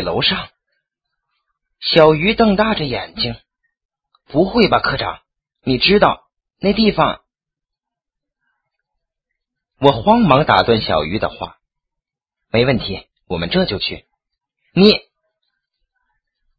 楼上。小鱼瞪大着眼睛：“不会吧，科长？你知道那地方？”我慌忙打断小鱼的话：“没问题，我们这就去。”你，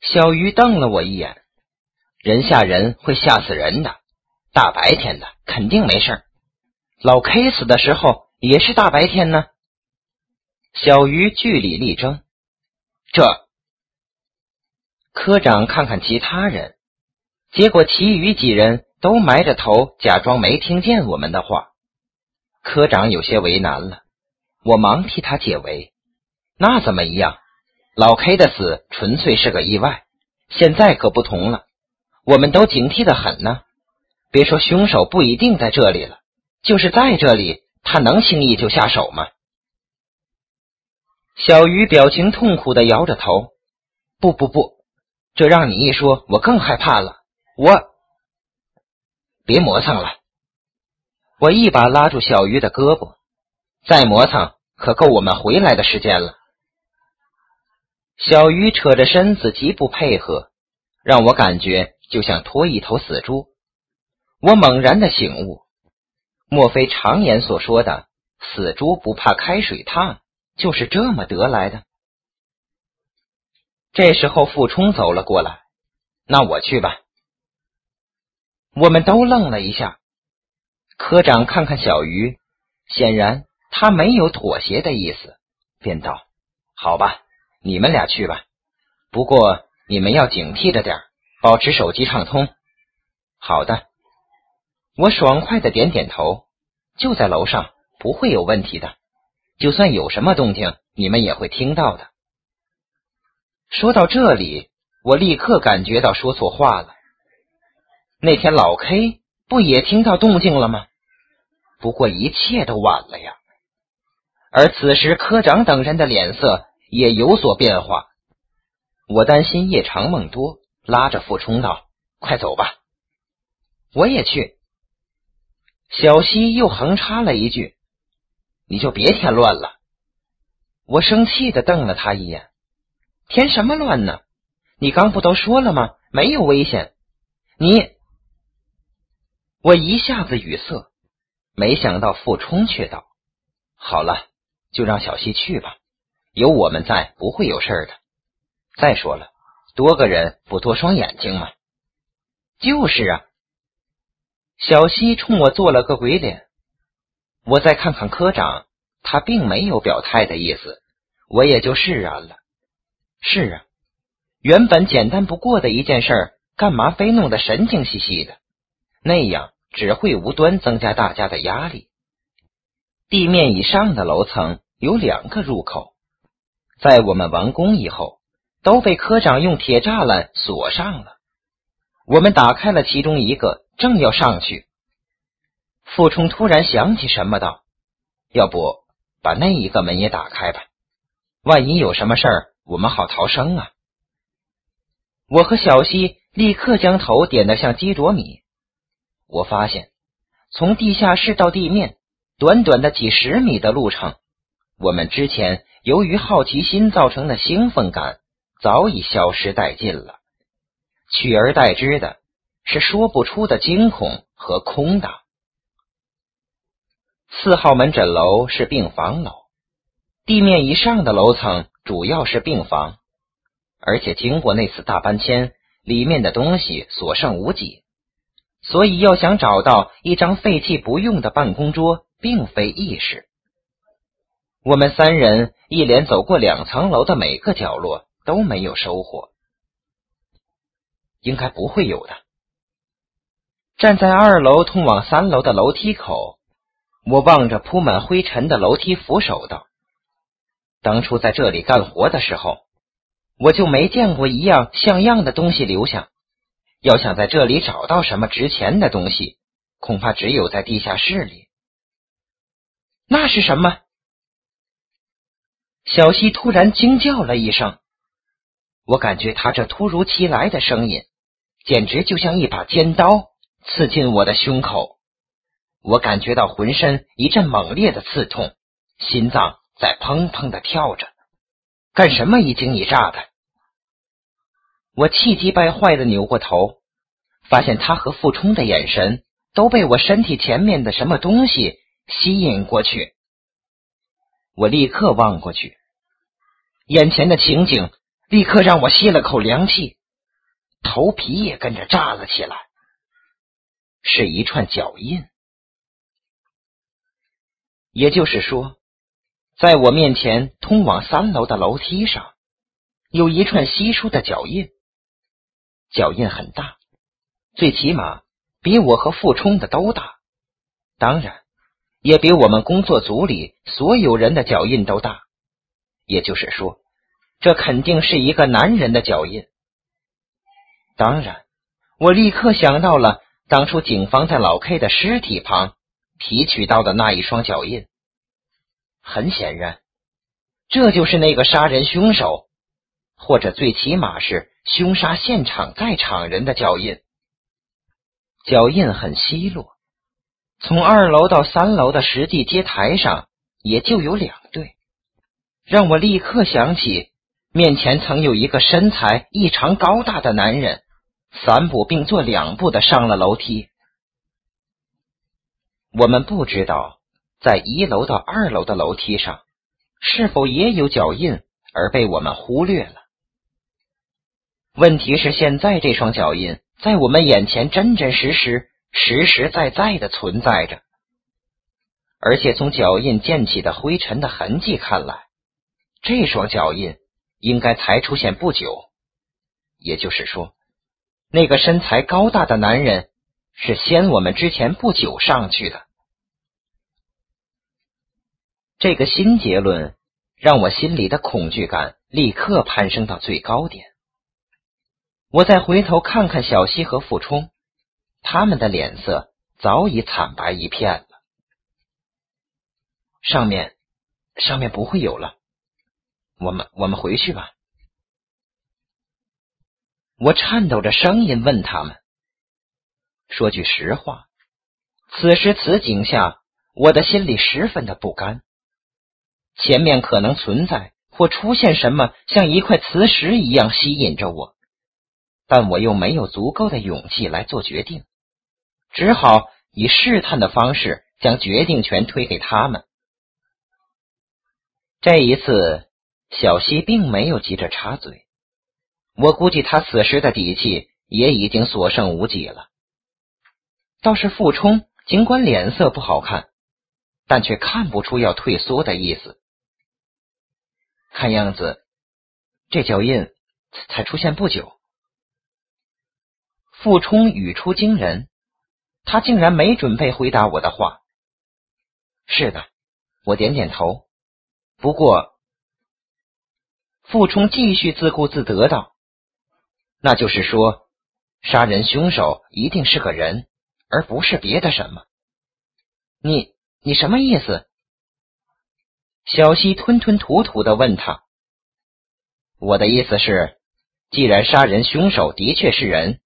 小鱼瞪了我一眼：“人吓人会吓死人的，大白天的肯定没事老 K 死的时候也是大白天呢。”小鱼据理力争：“这。”科长看看其他人，结果其余几人都埋着头，假装没听见我们的话。科长有些为难了，我忙替他解围。那怎么一样？老 K 的死纯粹是个意外，现在可不同了，我们都警惕的很呢。别说凶手不一定在这里了，就是在这里，他能轻易就下手吗？小鱼表情痛苦的摇着头：“不不不，这让你一说，我更害怕了。我别磨蹭了。”我一把拉住小鱼的胳膊，再磨蹭可够我们回来的时间了。小鱼扯着身子极不配合，让我感觉就像拖一头死猪。我猛然的醒悟，莫非常言所说的“死猪不怕开水烫”就是这么得来的？这时候，傅冲走了过来，那我去吧。我们都愣了一下。科长看看小鱼，显然他没有妥协的意思，便道：“好吧，你们俩去吧。不过你们要警惕着点保持手机畅通。”好的，我爽快的点点头。就在楼上，不会有问题的。就算有什么动静，你们也会听到的。说到这里，我立刻感觉到说错话了。那天老 K 不也听到动静了吗？不过一切都晚了呀，而此时科长等人的脸色也有所变化。我担心夜长梦多，拉着傅冲道：“快走吧，我也去。”小西又横插了一句：“你就别添乱了。”我生气的瞪了他一眼：“添什么乱呢？你刚不都说了吗？没有危险。”你，我一下子语塞。没想到傅冲却道：“好了，就让小西去吧，有我们在，不会有事的。再说了，多个人不多双眼睛吗？”就是啊。小西冲我做了个鬼脸。我再看看科长，他并没有表态的意思，我也就释然了。是啊，原本简单不过的一件事，干嘛非弄得神经兮兮的？那样。只会无端增加大家的压力。地面以上的楼层有两个入口，在我们完工以后，都被科长用铁栅栏锁上了。我们打开了其中一个，正要上去，傅冲突然想起什么道：“要不把那一个门也打开吧？万一有什么事儿，我们好逃生啊！”我和小西立刻将头点得像鸡啄米。我发现，从地下室到地面，短短的几十米的路程，我们之前由于好奇心造成的兴奋感早已消失殆尽了，取而代之的是说不出的惊恐和空荡。四号门诊楼是病房楼，地面以上的楼层主要是病房，而且经过那次大搬迁，里面的东西所剩无几。所以，要想找到一张废弃不用的办公桌，并非易事。我们三人一连走过两层楼的每个角落，都没有收获。应该不会有的。站在二楼通往三楼的楼梯口，我望着铺满灰尘的楼梯扶手道：“当初在这里干活的时候，我就没见过一样像样的东西留下。”要想在这里找到什么值钱的东西，恐怕只有在地下室里。那是什么？小西突然惊叫了一声。我感觉他这突如其来的声音，简直就像一把尖刀刺进我的胸口。我感觉到浑身一阵猛烈的刺痛，心脏在砰砰的跳着。干什么一惊一乍的？我气急败坏的扭过头，发现他和傅冲的眼神都被我身体前面的什么东西吸引过去。我立刻望过去，眼前的情景立刻让我吸了口凉气，头皮也跟着炸了起来。是一串脚印，也就是说，在我面前通往三楼的楼梯上，有一串稀疏的脚印。脚印很大，最起码比我和傅冲的都大，当然也比我们工作组里所有人的脚印都大。也就是说，这肯定是一个男人的脚印。当然，我立刻想到了当初警方在老 K 的尸体旁提取到的那一双脚印。很显然，这就是那个杀人凶手，或者最起码是。凶杀现场在场人的脚印，脚印很稀落。从二楼到三楼的实际接台上也就有两对，让我立刻想起面前曾有一个身材异常高大的男人，三步并作两步的上了楼梯。我们不知道在一楼到二楼的楼梯上是否也有脚印，而被我们忽略了。问题是，现在这双脚印在我们眼前真真实实、实实在在的存在着，而且从脚印溅起的灰尘的痕迹看来，这双脚印应该才出现不久。也就是说，那个身材高大的男人是先我们之前不久上去的。这个新结论让我心里的恐惧感立刻攀升到最高点。我再回头看看小西和傅冲，他们的脸色早已惨白一片了。上面，上面不会有了。我们，我们回去吧。我颤抖着声音问他们：“说句实话，此时此景下，我的心里十分的不甘。前面可能存在或出现什么，像一块磁石一样吸引着我。”但我又没有足够的勇气来做决定，只好以试探的方式将决定权推给他们。这一次，小西并没有急着插嘴，我估计他此时的底气也已经所剩无几了。倒是傅冲，尽管脸色不好看，但却看不出要退缩的意思。看样子，这脚印才出现不久。傅冲语出惊人，他竟然没准备回答我的话。是的，我点点头。不过，傅冲继续自顾自得道：“那就是说，杀人凶手一定是个人，而不是别的什么。”你你什么意思？小西吞吞吐吐的问他：“我的意思是，既然杀人凶手的确是人。”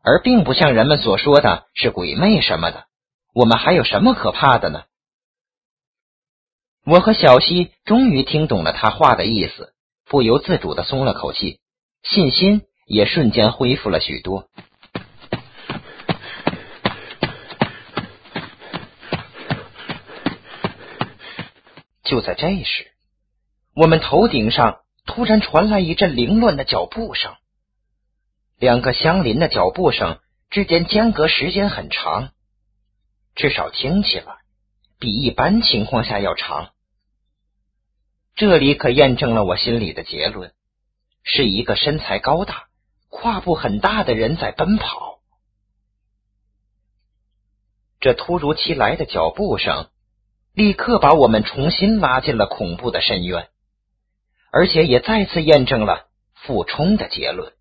而并不像人们所说的是鬼魅什么的，我们还有什么可怕的呢？我和小西终于听懂了他话的意思，不由自主的松了口气，信心也瞬间恢复了许多。就在这时，我们头顶上突然传来一阵凌乱的脚步声。两个相邻的脚步声之间间隔时间很长，至少听起来比一般情况下要长。这里可验证了我心里的结论：是一个身材高大、胯部很大的人在奔跑。这突如其来的脚步声立刻把我们重新拉进了恐怖的深渊，而且也再次验证了傅冲的结论。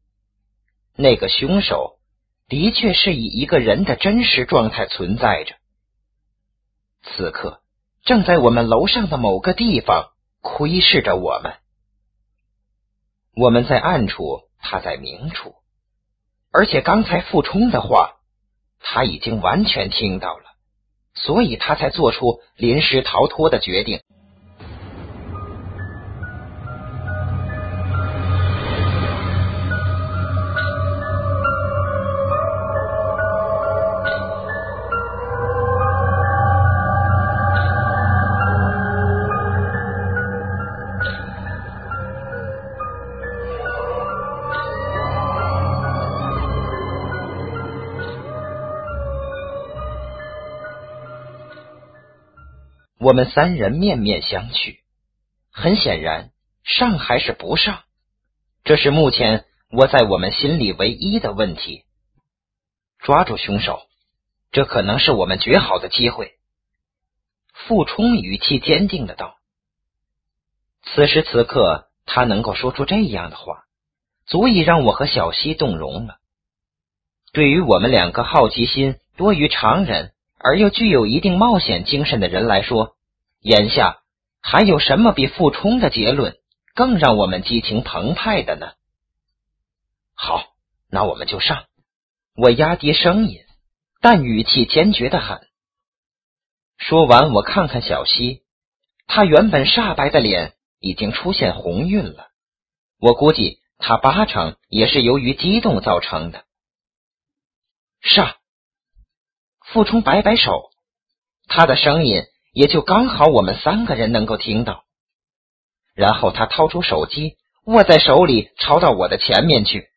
那个凶手的确是以一个人的真实状态存在着，此刻正在我们楼上的某个地方窥视着我们。我们在暗处，他在明处，而且刚才傅冲的话他已经完全听到了，所以他才做出临时逃脱的决定。我们三人面面相觑。很显然，上还是不上，这是目前我在我们心里唯一的问题。抓住凶手，这可能是我们绝好的机会。傅冲语气坚定的道：“此时此刻，他能够说出这样的话，足以让我和小溪动容了。对于我们两个好奇心多于常人而又具有一定冒险精神的人来说，眼下还有什么比傅冲的结论更让我们激情澎湃的呢？好，那我们就上。”我压低声音，但语气坚决的很。说完，我看看小溪，他原本煞白的脸已经出现红晕了。我估计他八成也是由于激动造成的。上，傅冲摆摆手，他的声音也就刚好我们三个人能够听到。然后他掏出手机，握在手里，朝到我的前面去。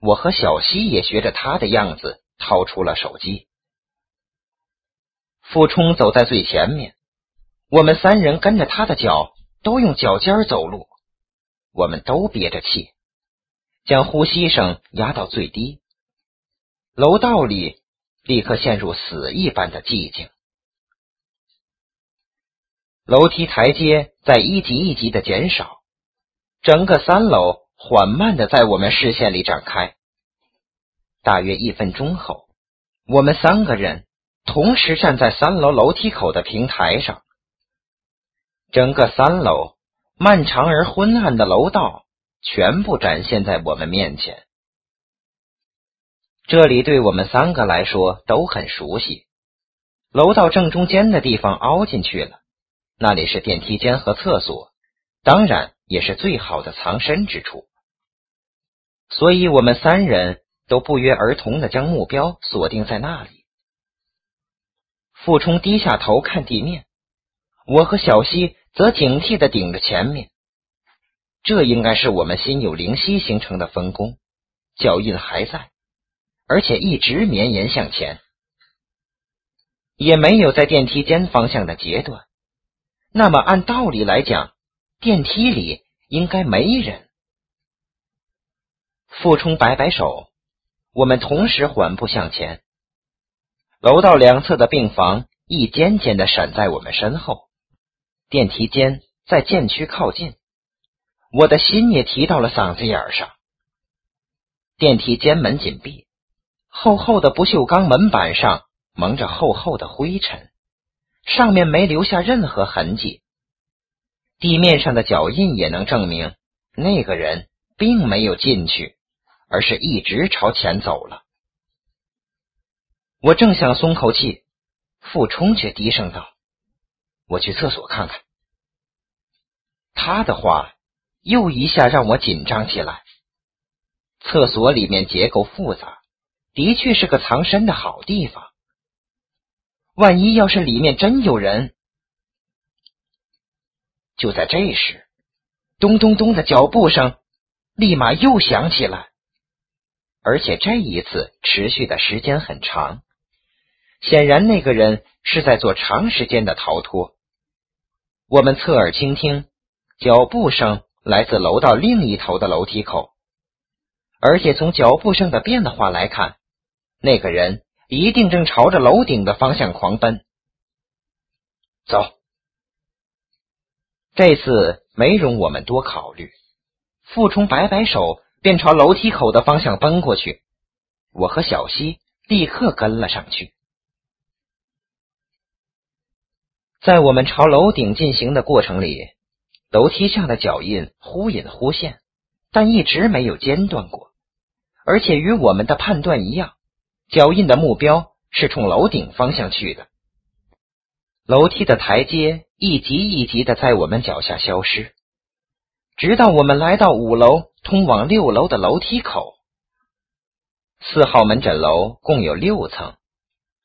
我和小西也学着他的样子掏出了手机。傅冲走在最前面，我们三人跟着他的脚，都用脚尖走路。我们都憋着气，将呼吸声压到最低。楼道里立刻陷入死一般的寂静。楼梯台阶在一级一级的减少，整个三楼。缓慢的在我们视线里展开。大约一分钟后，我们三个人同时站在三楼楼梯口的平台上。整个三楼漫长而昏暗的楼道全部展现在我们面前。这里对我们三个来说都很熟悉。楼道正中间的地方凹进去了，那里是电梯间和厕所，当然。也是最好的藏身之处，所以我们三人都不约而同的将目标锁定在那里。傅冲低下头看地面，我和小溪则警惕的顶着前面。这应该是我们心有灵犀形成的分工，脚印还在，而且一直绵延向前，也没有在电梯间方向的截断。那么按道理来讲。电梯里应该没人。傅冲摆摆手，我们同时缓步向前。楼道两侧的病房一间间的闪在我们身后，电梯间在渐趋靠近，我的心也提到了嗓子眼上。电梯间门紧闭，厚厚的不锈钢门板上蒙着厚厚的灰尘，上面没留下任何痕迹。地面上的脚印也能证明，那个人并没有进去，而是一直朝前走了。我正想松口气，傅冲却低声道：“我去厕所看看。”他的话又一下让我紧张起来。厕所里面结构复杂，的确是个藏身的好地方。万一要是里面真有人……就在这时，咚咚咚的脚步声立马又响起来，而且这一次持续的时间很长。显然，那个人是在做长时间的逃脱。我们侧耳倾听，脚步声来自楼道另一头的楼梯口，而且从脚步声的变化来看，那个人一定正朝着楼顶的方向狂奔。走。这次没容我们多考虑，傅冲摆摆手，便朝楼梯口的方向奔过去。我和小溪立刻跟了上去。在我们朝楼顶进行的过程里，楼梯上的脚印忽隐忽现，但一直没有间断过，而且与我们的判断一样，脚印的目标是冲楼顶方向去的。楼梯的台阶。一级一级的在我们脚下消失，直到我们来到五楼通往六楼的楼梯口。四号门诊楼共有六层，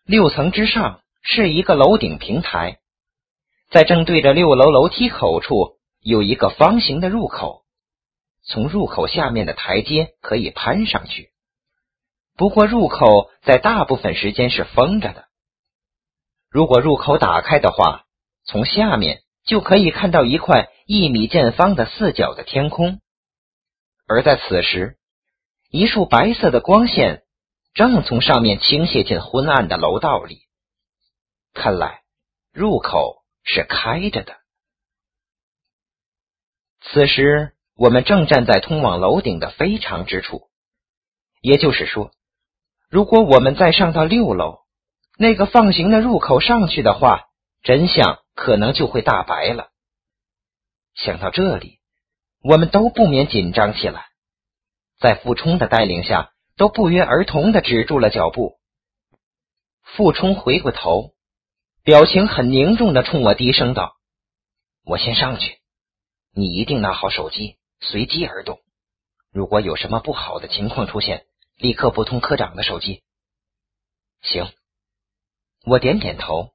六层之上是一个楼顶平台，在正对着六楼楼梯口处有一个方形的入口，从入口下面的台阶可以攀上去。不过入口在大部分时间是封着的，如果入口打开的话。从下面就可以看到一块一米见方的四角的天空。而在此时，一束白色的光线正从上面倾泻进昏暗的楼道里。看来入口是开着的。此时，我们正站在通往楼顶的非常之处，也就是说，如果我们再上到六楼那个放行的入口上去的话，真相可能就会大白了。想到这里。我们都不免紧张起来，在傅冲的带领下，都不约而同的止住了脚步。傅冲回过头，表情很凝重的冲我低声道：“我先上去，你一定拿好手机，随机而动。如果有什么不好的情况出现，立刻拨通科长的手机。”行，我点点头，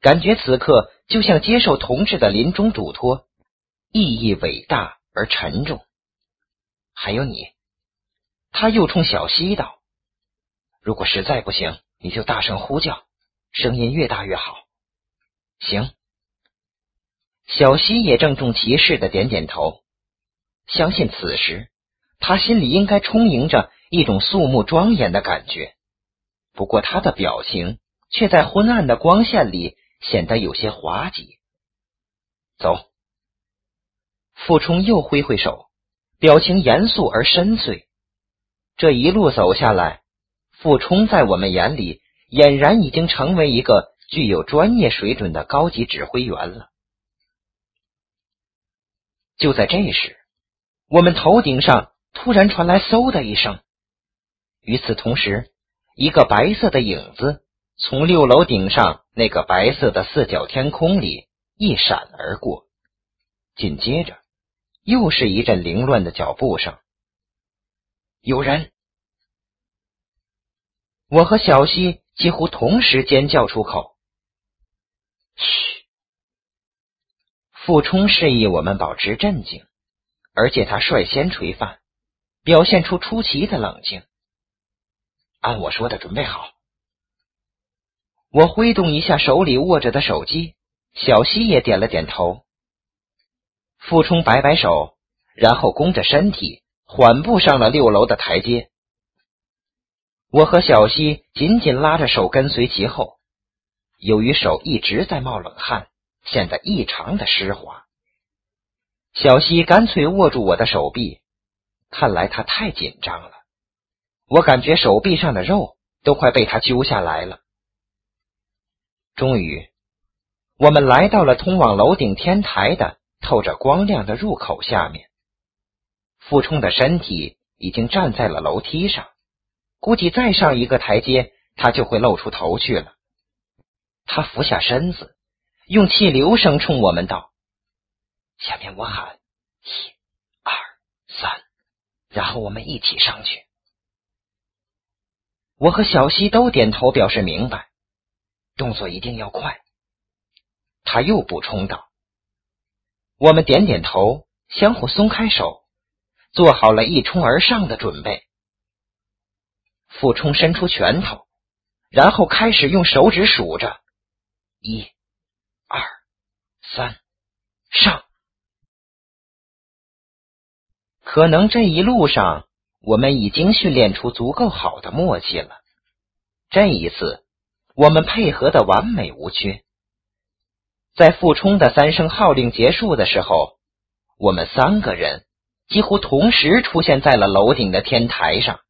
感觉此刻就像接受同志的临终嘱托，意义伟大。而沉重，还有你，他又冲小西道：“如果实在不行，你就大声呼叫，声音越大越好。”行。小西也郑重其事的点点头，相信此时他心里应该充盈着一种肃穆庄严的感觉。不过他的表情却在昏暗的光线里显得有些滑稽。走。傅冲又挥挥手，表情严肃而深邃。这一路走下来，傅冲在我们眼里俨然已经成为一个具有专业水准的高级指挥员了。就在这时，我们头顶上突然传来“嗖”的一声，与此同时，一个白色的影子从六楼顶上那个白色的四角天空里一闪而过，紧接着。又是一阵凌乱的脚步声。有人！我和小西几乎同时尖叫出口。嘘！傅冲示意我们保持镇静，而且他率先垂范，表现出出奇的冷静。按我说的准备好。我挥动一下手里握着的手机，小西也点了点头。傅冲摆摆手，然后弓着身体，缓步上了六楼的台阶。我和小西紧紧拉着手，跟随其后。由于手一直在冒冷汗，显得异常的湿滑。小西干脆握住我的手臂，看来他太紧张了。我感觉手臂上的肉都快被他揪下来了。终于，我们来到了通往楼顶天台的。透着光亮的入口下面，傅冲的身体已经站在了楼梯上，估计再上一个台阶，他就会露出头去了。他俯下身子，用气流声冲我们道：“下面我喊、然后我们一起上去。”我和小西都点头表示明白，动作一定要快。他又补充道。我们点点头，相互松开手，做好了一冲而上的准备。傅冲伸出拳头，然后开始用手指数着：一、二、三，上。可能这一路上，我们已经训练出足够好的默契了。这一次，我们配合的完美无缺。在傅冲的三声号令结束的时候，我们三个人几乎同时出现在了楼顶的天台上。